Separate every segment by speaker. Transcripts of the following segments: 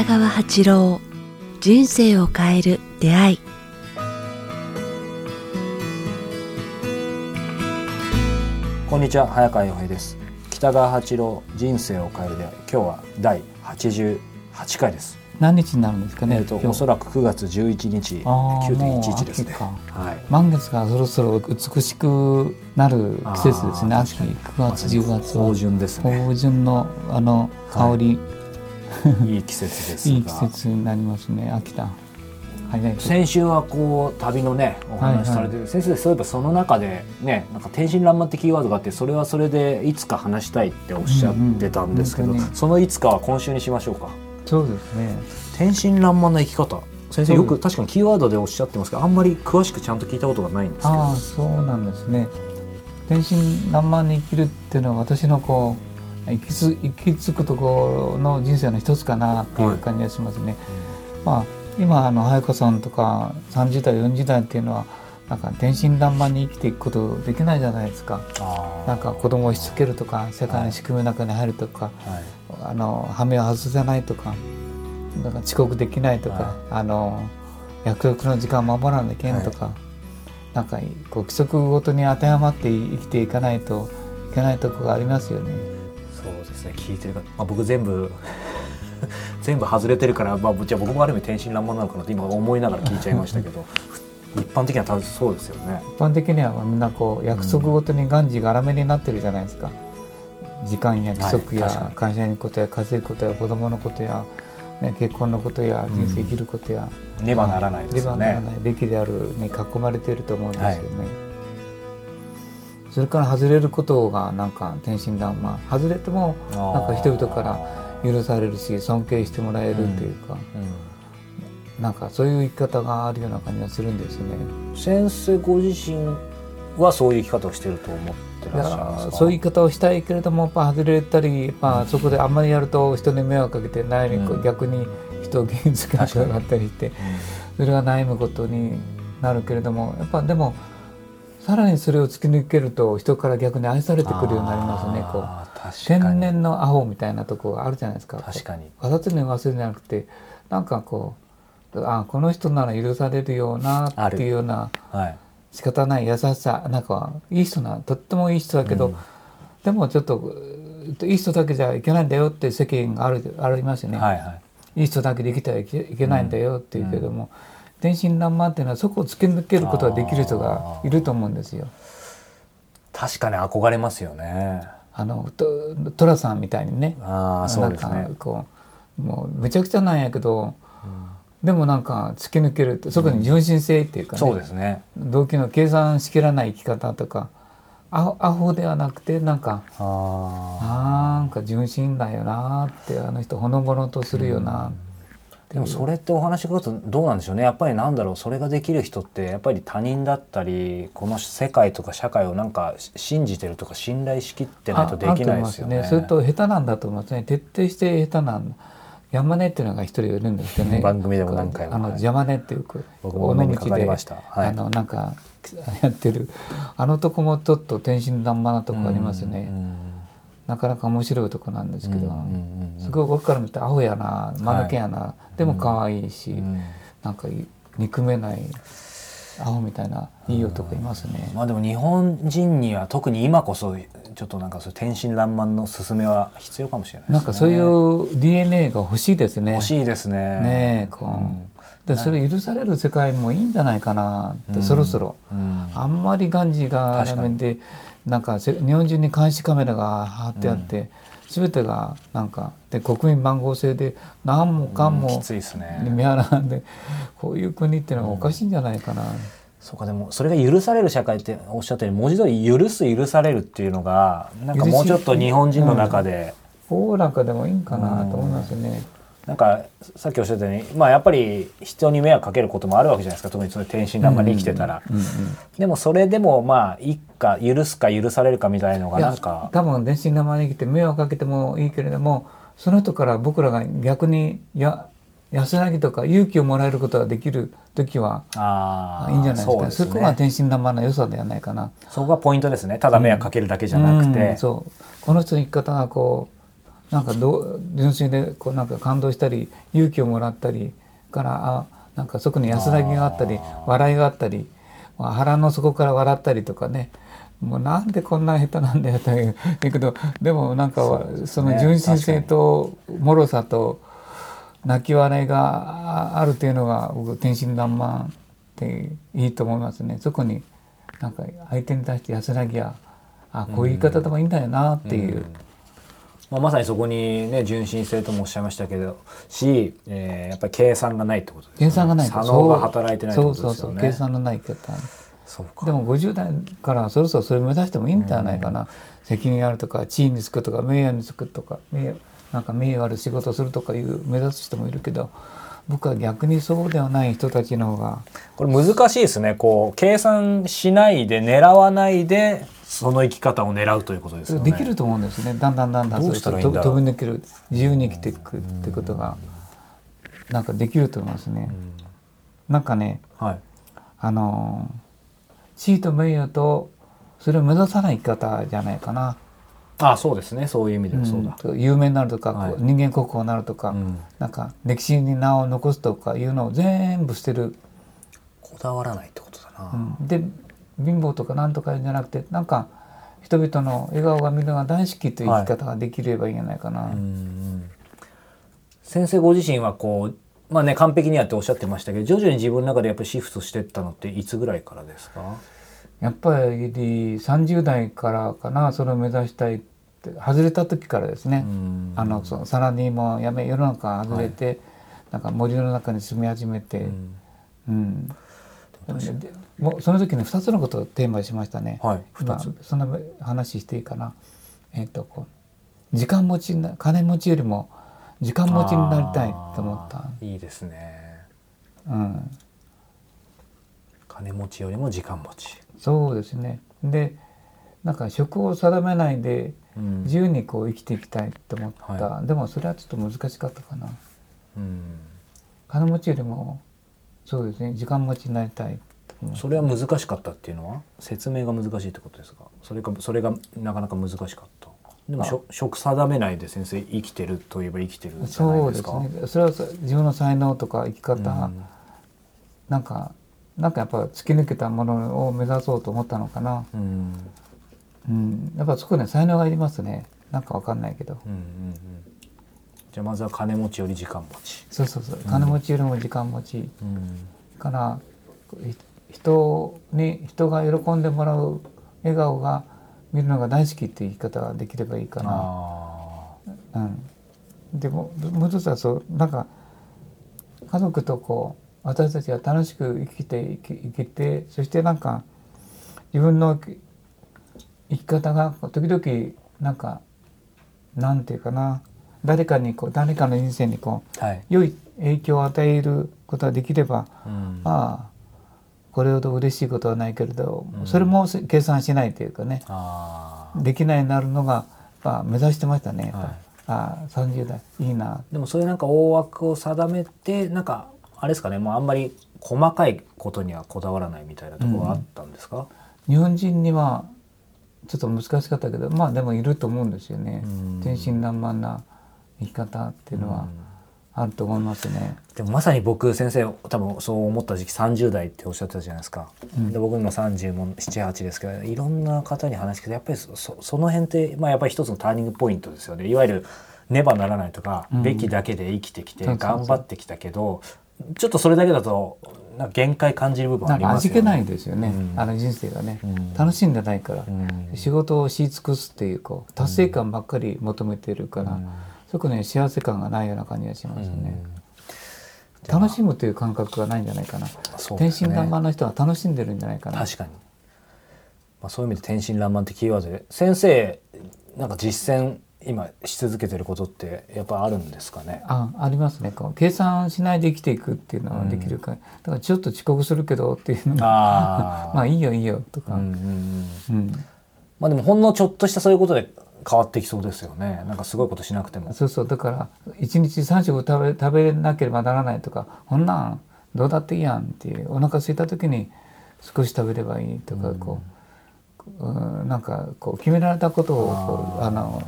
Speaker 1: 北川八郎人生を変える出会い。
Speaker 2: こんにちは早川洋平です。北川八郎人生を変える出会い。今日は第88回です。
Speaker 3: 何日になるんですかね。
Speaker 2: えっ、とおそらく9月11日9.11ですね。はい。
Speaker 3: 満月がそろそろ美しくなる季節ですね。秋9月10月
Speaker 2: 芳醇ですね
Speaker 3: 芳醇のあの香り、
Speaker 2: いい季節ですが
Speaker 3: い、い季節になりますね。秋田。早い。
Speaker 2: 先週はこう旅のねお話しされてる、先生そういえばその中でねなんか天真爛漫ってキーワードがあってそれはそれでいつか話したいっておっしゃってたんですけど、
Speaker 3: うんうん
Speaker 2: そのいつかは今週にしましょうか
Speaker 3: そうですね。
Speaker 2: 天真爛漫な生き方先生よく確かにキーワードでおっしゃってますけどあんまり詳しくちゃんと聞いたことがないんですけど
Speaker 3: ああ、そうなんですね。天真爛漫に生きるっていうのは私のこう行きつ行き着くところの人生の一つかなっていう感じがしますね。まあ今あの早川さんとか30代40代っていうのはなんか天真爛漫に生きていくことできないじゃないですか。なんか子供をしつけるとか世界の仕組みの中に入るとか、
Speaker 2: はい。
Speaker 3: あの羽目を外せないとかなんか遅刻できないとか、
Speaker 2: はい。
Speaker 3: あの約束の時間を守らなきゃいけないとか、なんかこう規則ごとに当てはまって生きていかないといけないところがありますよね。
Speaker 2: ですね聞いてるか、まあ、僕全部 全部外れてるから、まあ、じゃあ僕もある意味天真爛漫なのかなって今思いながら聞いちゃいましたけど 一般的には多分そうですよね。
Speaker 3: 一般的にはみんなこう約束ごとにがんじがらめになってるじゃないですか。時間や規則
Speaker 2: はい
Speaker 3: 会社のことや稼ぐことや子供のことや、ね、結婚のことや人生生きることや、
Speaker 2: ねばならないですよね。
Speaker 3: ねばならないべきであるに囲まれていると思うんですよね。それから外れることがなんか天真爛漫。外れてもなんか人々から許されるし尊敬してもらえるというか、なんかそういう生き方があるような感じがするんですね。
Speaker 2: うん先生ご自身はそういう生き方をしてると思って
Speaker 3: い
Speaker 2: らっしゃいますか？
Speaker 3: やそういう言い方をしたいけれどもやっぱ外れたり、まあ、そこであんまりやると人に迷惑かけて悩み、
Speaker 2: うん。
Speaker 3: 逆に人を傷つけなくなったりしてそれが悩むことになるけれどもやっぱでもさらにそれを突き抜けると人から逆に愛されてくるようになりますねこう。天然のアホみたいなとこがあるじゃないですか
Speaker 2: 確かに。
Speaker 3: わざとに忘れじゃなくて。なんかこうあこの人なら許されるようなっていうような
Speaker 2: はい。
Speaker 3: 仕方ない優しさなんかいい人なとってもいい人だけど、
Speaker 2: うん。
Speaker 3: でもちょっとういい人だけじゃいけないんだよって世間があるありますよね、
Speaker 2: はいはい。
Speaker 3: い、い人だけで生きてはいけいけないんだよっていうけども、天真爛漫っていうのはそこを突き抜けることができる人がいると思うんですよ。
Speaker 2: 確かに憧れますよね。
Speaker 3: あのと寅さんみたいにね
Speaker 2: ああそうですね。
Speaker 3: こうもうめちゃくちゃなんやけど、でもなんか突き抜けるってそこに純真性っていうかね、
Speaker 2: そうですね。
Speaker 3: 動機の計算しきらない生き方とかアホアホではなくてなんか
Speaker 2: あ
Speaker 3: なんか純真だよなってあの人ほのぼのとするよな、
Speaker 2: あ。でもそれってお話伺うとどうなんでしょうね。やっぱりなんだろう。それができる人ってやっぱり他人だったりこの世界とか社会をなんか信じてるとか信頼しきってないとできないですよね。
Speaker 3: ああると思いますそれと下手なんだと思いますね。徹底して下手なん山根っていうのが一人いるんですけどね。
Speaker 2: 番組でも何回も。
Speaker 3: あの
Speaker 2: はい。
Speaker 3: 山根っていう
Speaker 2: 僕もお目にかかりました。はい。
Speaker 3: あのなんか やってる。あのとこもちょっと天真爛漫なとこありますね、
Speaker 2: うん
Speaker 3: なかなか面白いとこなんですけど、
Speaker 2: うんうんうんうん。
Speaker 3: すごい僕から見てアホやな間抜けやな、でも可愛いし、
Speaker 2: うん。
Speaker 3: なんかい憎めないアホみたいないい男いますね。
Speaker 2: まあでも日本人には特に今こそちょっとなんかそういう天真爛漫の勧めは必要かもしれないですね。
Speaker 3: なんかそういう DNA が欲しいですね。
Speaker 2: 欲しいですね。
Speaker 3: ねえこう、でそれ許される世界もいいんじゃないかなって、
Speaker 2: うん。
Speaker 3: そろそろ、
Speaker 2: うん。
Speaker 3: あんまりガンジーが
Speaker 2: 確かに。
Speaker 3: ラメでなんかせ日本中に監視カメラが貼ってあって、全てがなんかで国民番号制で何もかんも
Speaker 2: うんきついですね。
Speaker 3: 見払うんでこういう国っていうのはおかしいんじゃないかな。
Speaker 2: そうかでもそれが許される社会っておっしゃったように文字通り許す許されるっていうのがなんかもうちょっと日本人の中で、
Speaker 3: おおらかでもいいんかなと思いますよね。
Speaker 2: なんかさっきおっしゃったようにまあやっぱり人に迷惑かけることもあるわけじゃないですか。特にその天真爛漫に生きてたら、でもそれでもまあいっか許すか許されるかみたいのがなんか。
Speaker 3: 多分電信生に来て迷惑かけてもいいけれどもその人から僕らが逆にや安らぎとか勇気をもらえることができる時は
Speaker 2: ああ
Speaker 3: いいんじゃないですか。
Speaker 2: そうです
Speaker 3: そこが
Speaker 2: ね
Speaker 3: 天真爛漫な良さではないかな。
Speaker 2: そこがポイントですね。ただ迷惑かけるだけじゃなくて、
Speaker 3: うんそう。この人の生き方がこうなんかど純粋でこうなんか感動したり勇気をもらったりからあなんかそこに安らぎがあったり笑いがあったり腹の底から笑ったりとかね。もうなんでこんな下手なんだよという けどでもなんかその純真性と脆さと泣き笑いがあるというのが僕天真爛漫っていいと思いますね。そこになんか相手に対して安らぎやあこういう言い方でもいいんだよなっていう。うん
Speaker 2: まあ、まさにそこにね純真性ともおっしゃいましたけどし、えー、やっぱり計算がないってことですね。
Speaker 3: 計算がない。
Speaker 2: 左脳が働いてないってことですよね。
Speaker 3: そうそうそう計算のない方。でも50代からそろそろそれ目指してもいいんじゃないかな、うん、責任あるとか地位につくとか名誉につくとか名なんか名誉ある仕事をするとかいう目指す人もいるけど僕は逆にそうではない人たちの方が
Speaker 2: これ難しいですねこう計算しないで狙わないでその生き方を狙うということですよ
Speaker 3: ね。できると思うんですね。だんだんだんだん
Speaker 2: どうした飛
Speaker 3: び抜ける自由に生きていくってことがなんかできると思いますね、ん、なんかね、はい、あの地位と名誉とそれを目指さない生き方じゃないかな。
Speaker 2: あそうですね。そういう意味ではそうだ、
Speaker 3: うん、有名になるとか、はい、人間国宝になるとか、うん、なんか歴史に名を残すとかいうのを全部捨てる。
Speaker 2: こだわらないってことだな、
Speaker 3: うん、で貧乏とかなんとかじゃなくてなんか人々の笑顔が見るのが大好きという生き方ができればいいんじゃないかな、はい、
Speaker 2: 先生ご自身はこうまあね完璧にやっておっしゃってましたけど徐々に自分の中でやっぱりシフトしていったのっていつぐらいからですか？
Speaker 3: やっぱり30代からかなそれを目指したいって外れた時からですね。あのそのサラリーマンやめ世の中外れて、はい、なんか森の中に住み始めて、うん、うん、もうその時に2つのことをテーマにしましたね。
Speaker 2: はい、
Speaker 3: そんな話していいかな？えっ、ー、とこう時間持ち金持ちよりも時間持ちになりたいと思った。
Speaker 2: いいですね。
Speaker 3: うん。
Speaker 2: 金持ちよりも時間持ち。
Speaker 3: そうですね。で、なんか職を定めないで自由にこう生きていきたいと思った。うんはい、でもそれはちょっと難しかったかな。うん。金持ちよりもそうですね。時間持ちになりたい。
Speaker 2: それは難しかったっていうのは？説明が難しいってことですか？それかそれがなかなか難しかった。でも職定めないで先生生きてるといえば生きてるじゃないですか。そうですね。
Speaker 3: それは自分の才能とか生き方、うん、なんかなんかやっぱ突き抜けたものを目指そうと思ったのかな、うん、うん、やっぱそこね才能がいりますね。なんかわかんないけど、うんうんうん、
Speaker 2: じゃあまずは金持ちより時間持ち。
Speaker 3: そうそうそう。金持ちよりも時間持ち、うん、から人に人が喜んでもらう笑顔が見るのが大好きっていう言い方ができればいいかな。うん、でももう一つはそうなんか家族とこう私たちが楽しく生きて生きてそしてなんか自分の生き方が時々なんかなんていうかな誰かにこう誰かの人生にこう、はい、良い影響を与えることができれば、うん、ああこれほど嬉しいことはないけれど、うん、それも計算しないというかねできないなるのが、まあ、目指してましたね、はい、あ30代いいな。
Speaker 2: でもそういうなんか大枠を定めてなんかあれですかねもうあんまり細かいことにはこだわらないみたいなところはあったんですか、
Speaker 3: うん、日本人にはちょっと難しかったけどまあでもいると思うんですよね、天真爛漫な生き方っていうのは。あると思いますね。
Speaker 2: でもまさに僕先生多分そう思った時期30代っておっしゃってたじゃないですか。うん、で僕今30も78ですけどいろんな方に話聞くとやっぱりそその辺ってまあやっぱり一つのターニングポイントですよね。いわゆるねばならないとか、うん、べきだけで生きてきて頑張ってきたけどちょっとそれだけだとなんか限界感じる部分ありますよね。味気
Speaker 3: ないですよね、うん、あの人生がね、楽しんでないから、仕事をし尽くすっていうこう達成感ばっかり求めてるから。そこね幸せ感がないような感じがしますね。楽しむという感覚がないんじゃないかな。ね、天真爛漫な人は楽しんでるんじゃないかな。
Speaker 2: 確かに。まあそういう意味で天真爛漫ってキーワードで先生なんか実践今し続けてることってやっぱあるんですかね？
Speaker 3: あありますね。こう計算しないで生きていくっていうのはできるか、うん、だからちょっと遅刻するけどっていうのが まあいいよいいよとか。うん、
Speaker 2: うん、まあでもほんのちょっとしたそういうことで変わってきそうですよね。なんかすごいことしなくても。
Speaker 3: そうそう。だから一日3食食べ食べなければならないとかこんなんどうだっていいやんっていうお腹空いた時に少し食べればいいとか、こう、うん、なんかこう決められたことをあの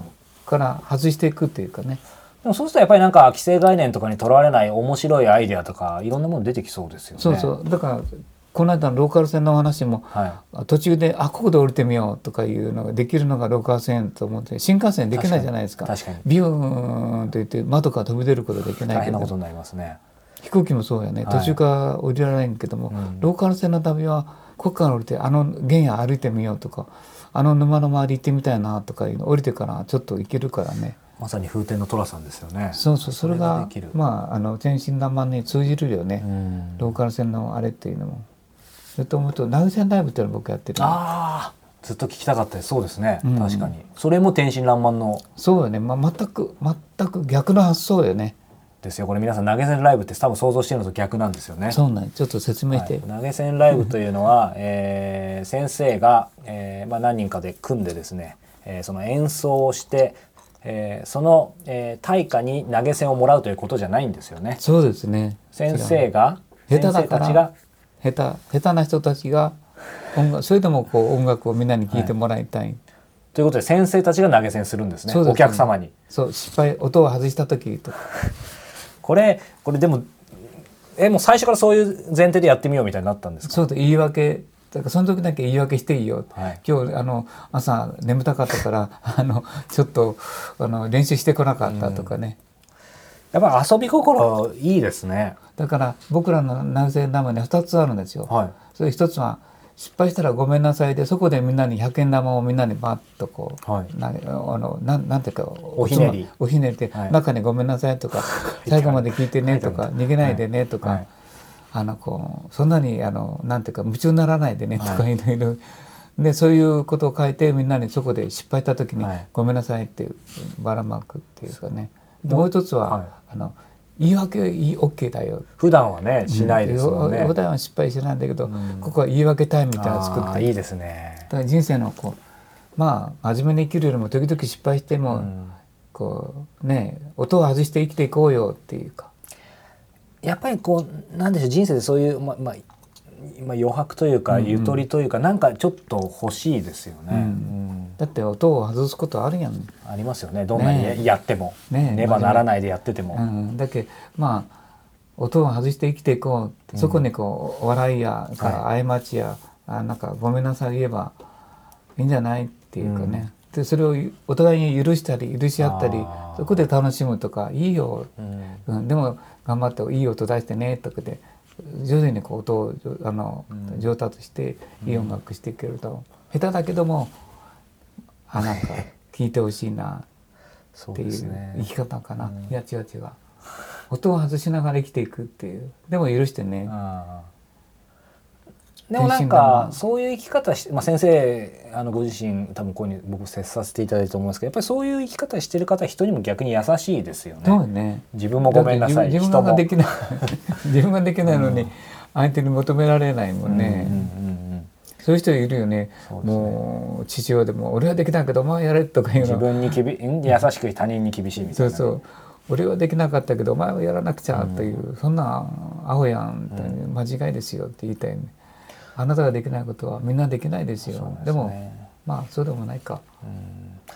Speaker 3: から外していくっていうかね。
Speaker 2: でもそうするとやっぱりなんか既成概念とかにとらわれない面白いアイデアとかいろんなもの出てきそうですよね。
Speaker 3: そうそう。だからこの間のローカル線の話も
Speaker 2: はい。
Speaker 3: 途中で「あここで降りてみよう」とかいうのができるのがローカル線と思って新幹線できないじゃないですか。
Speaker 2: 確かに。
Speaker 3: ビューンと言って窓から飛び出ることできないけど
Speaker 2: 大変なことになりますね。
Speaker 3: 飛行機もそうやね。
Speaker 2: はい。
Speaker 3: 途中から降りられないけども、
Speaker 2: うん。
Speaker 3: ローカル線の旅はここから降りてあの原野歩いてみようとかあの沼の周り行ってみたいなとかいうの降りてからちょっと行けるからね。
Speaker 2: まさに風天の寅さんですよね。
Speaker 3: そうそう。それが。まああの天真爛漫に通じるよね、
Speaker 2: うん。
Speaker 3: ローカル線のあれっていうのもそれと思うと名古屋ライブっていうのを僕やってるの
Speaker 2: ああずっと聞きたかったです。そうですね。
Speaker 3: うん
Speaker 2: 確かに。それも天真爛漫の
Speaker 3: そうよね、まあ、全く全く逆の発想よね
Speaker 2: ですよ。これ皆さん投げ銭ライブって多分想像してるのと逆なんですよね。
Speaker 3: そうなんちょっと説明して、
Speaker 2: はい投げ銭ライブというのは、えー先生が、えーまあ、何人かで組んでですね、えーその演奏をして、えーその、えー対価に投げ銭をもらうということじゃないんですよね。
Speaker 3: そうですね
Speaker 2: 先生が
Speaker 3: 下手だ
Speaker 2: 先生たちが
Speaker 3: 下手下手な人たちが音楽それでもこう音楽をみんなに聴いてもらいたい、
Speaker 2: ということで先生たちが投げ銭するんですね。
Speaker 3: ね
Speaker 2: お客様に。
Speaker 3: そう失敗音を外した時とか。
Speaker 2: これこれでもえもう最初からそういう前提でやってみようみたいになったんですか？
Speaker 3: そうと言い訳。だからその時だけ言い訳していいよ、
Speaker 2: はい。
Speaker 3: 今日あの朝眠たかったからあのちょっとあの練習してこなかったとかね、
Speaker 2: やっぱ遊び心。いいですね。
Speaker 3: だから僕らの南西生には2つあるんですよ。
Speaker 2: はい。
Speaker 3: それ一つは失敗したらごめんなさいでそこでみんなに100円玉をみんなにバッとこう、
Speaker 2: はい。
Speaker 3: なあのなんなんていうかお
Speaker 2: ひねり。
Speaker 3: おひねりで、
Speaker 2: はい。
Speaker 3: 中にごめんなさいとか 最後まで聞いてねとか逃げないでねとか、
Speaker 2: はい。
Speaker 3: あのこうそんなにあのなんていうか夢中にならないでねとか
Speaker 2: はい。
Speaker 3: いろいろ。でそういうことを書いてみんなにそこで失敗した時に
Speaker 2: はい「
Speaker 3: ごめんなさい」っていうばらまくっていうかね。でもう一つは、
Speaker 2: はい。
Speaker 3: あの言い訳いい OK だよ。
Speaker 2: 普段はねしないですもんね。
Speaker 3: 普段は失敗しないんだけど、
Speaker 2: ん。
Speaker 3: ここは言い訳タイムみたいなの作って。
Speaker 2: いいですね。
Speaker 3: だから人生のこうまあ真面目に生きるよりも時々失敗しても、
Speaker 2: うん。
Speaker 3: こうね音を外して生きていこうよっていうか。
Speaker 2: やっぱりこうなんでしょう人生でそういうままあまあ余白というか
Speaker 3: うんうん。
Speaker 2: ゆとりというか、なんかちょっと欲しいですよね。
Speaker 3: うん
Speaker 2: うん
Speaker 3: だって音を外すことあるやん、
Speaker 2: ありますよね。どんなにやっても、
Speaker 3: ね
Speaker 2: ねばならないでやってても。
Speaker 3: うん、だけまあ音を外して生きていこう。そこにこう笑いや過ちや、あなんかごめんなさい言えばいいんじゃないっていうかね、でそれをお互いに許したり許し合ったりそこで楽しむとかいいよ、
Speaker 2: うん。
Speaker 3: うん、でも頑張っていい音出してねとかで徐々にこう音をあの、
Speaker 2: うん。
Speaker 3: 上達していい音楽していけると、下手だけどもあなんか聴いてほしいな。っていう生き方かな、
Speaker 2: うん。
Speaker 3: いや違う違う。音を外しながら生きていくっていう。でも許してね、
Speaker 2: でもなんかそういう生き方して、まあ、先生あのご自身多分こういうふうに僕接させていただいたと思いますけどやっぱりそういう生き方してる方人にも逆に優しいですよね。
Speaker 3: そうね。
Speaker 2: 自分もごめんなさい。
Speaker 3: 自分自分ができない。自分ができないのに
Speaker 2: うん。
Speaker 3: 相手に求められないもんね、
Speaker 2: うんうんうん
Speaker 3: そういう人いるよね。
Speaker 2: ね。
Speaker 3: もう父親でも俺はできないけどお前やれとか言う
Speaker 2: 自
Speaker 3: の
Speaker 2: 分にきびん優しく他人に厳しいみたいうなね、
Speaker 3: そそう。俺はできなかったけどお前はやらなくちゃという、そんなアホやんって、間違いですよって言いたいねあなたができないことはみんなできないですよ。
Speaker 2: ね。
Speaker 3: でもまあそうでもないか、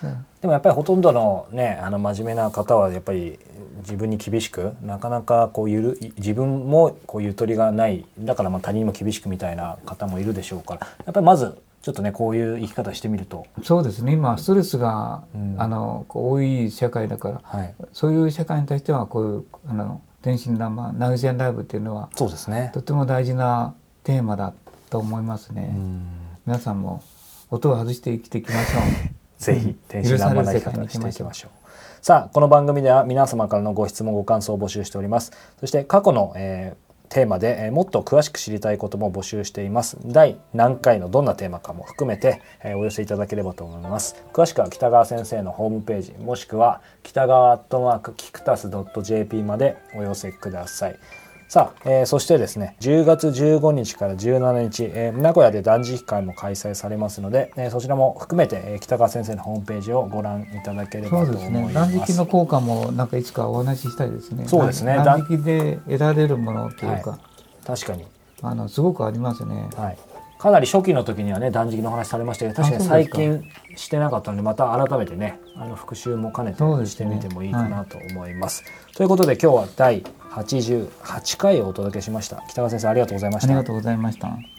Speaker 2: うん。
Speaker 3: うん。
Speaker 2: でもやっぱりほとんどのねあの真面目な方はやっぱり自分に厳しくなかなかこうゆる自分もこうゆとりがない。だからまあ他人にも厳しくみたいな方もいるでしょうから。やっぱりまずちょっとねこういう生き方してみると、
Speaker 3: そうですね。今ストレスが、
Speaker 2: うん。
Speaker 3: あの多い社会だから
Speaker 2: はい、
Speaker 3: そういう社会に対してはこういうあの天真爛漫ナウジアンライブっていうのは
Speaker 2: そうですね。
Speaker 3: とても大事なテーマだと思いますね、
Speaker 2: うん。
Speaker 3: 皆さんも音を外して生きていきましょう。
Speaker 2: ぜひ天真爛漫な生き方をしていきましょう。さあこの番組では皆様からのご質問ご感想を募集しております。そして過去の、えーテーマで、えーもっと詳しく知りたいことも募集しています。第何回のどんなテーマかも含めて、えーお寄せいただければと思います。詳しくは北川先生のホームページもしくは北川アットマークキクタス .jp までお寄せください。さあ、えーそしてですね10月15日から17日、えー名古屋で断食会も開催されますので、えーそちらも含めて、えー北川先生のホームページをご覧いただければと思います。
Speaker 3: ね断食の効果もなんかいつかお話ししたいですね。
Speaker 2: そうですね。
Speaker 3: 断断食で得られるものというか、
Speaker 2: 確かに、
Speaker 3: あのすごくありますね。
Speaker 2: はい、かなり初期の時にはね断食の話されましたけど確かに最近してなかったのでまた改めてねあの復習も兼ねてしてみてもいいかなと思います。すねはい、ということで今日は第88回をお届けしました北川先生ありがとうございました。
Speaker 3: ありがとうございました。